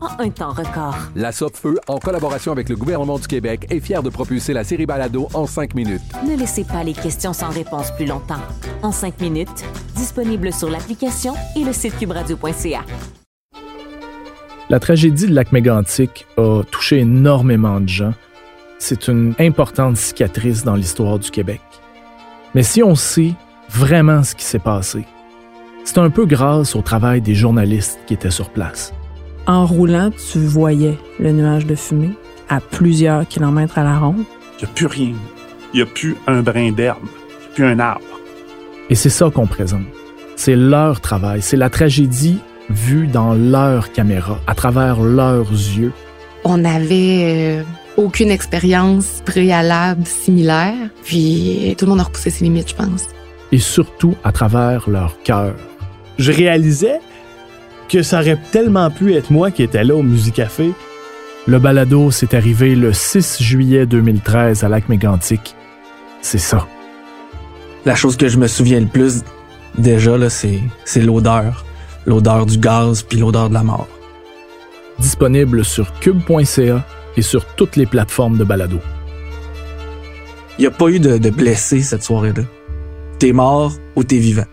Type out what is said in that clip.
en un temps record. La Feu, en collaboration avec le gouvernement du Québec, est fière de propulser la série Balado en 5 minutes. Ne laissez pas les questions sans réponse plus longtemps. En 5 minutes, disponible sur l'application et le site cubradio.ca. La tragédie de lac mégantic a touché énormément de gens. C'est une importante cicatrice dans l'histoire du Québec. Mais si on sait vraiment ce qui s'est passé, c'est un peu grâce au travail des journalistes qui étaient sur place. En roulant, tu voyais le nuage de fumée à plusieurs kilomètres à la ronde. Il n'y a plus rien. Il n'y a plus un brin d'herbe. Il n'y a plus un arbre. Et c'est ça qu'on présente. C'est leur travail. C'est la tragédie vue dans leur caméra, à travers leurs yeux. On n'avait euh, aucune expérience préalable similaire. Puis tout le monde a repoussé ses limites, je pense. Et surtout à travers leur cœur je réalisais que ça aurait tellement pu être moi qui étais là au Musicafé. Le balado s'est arrivé le 6 juillet 2013 à Lac-Mégantic. C'est ça. La chose que je me souviens le plus, déjà, là, c'est, c'est l'odeur. L'odeur du gaz puis l'odeur de la mort. Disponible sur cube.ca et sur toutes les plateformes de balado. Il n'y a pas eu de, de blessés cette soirée-là. T'es mort ou t'es vivant.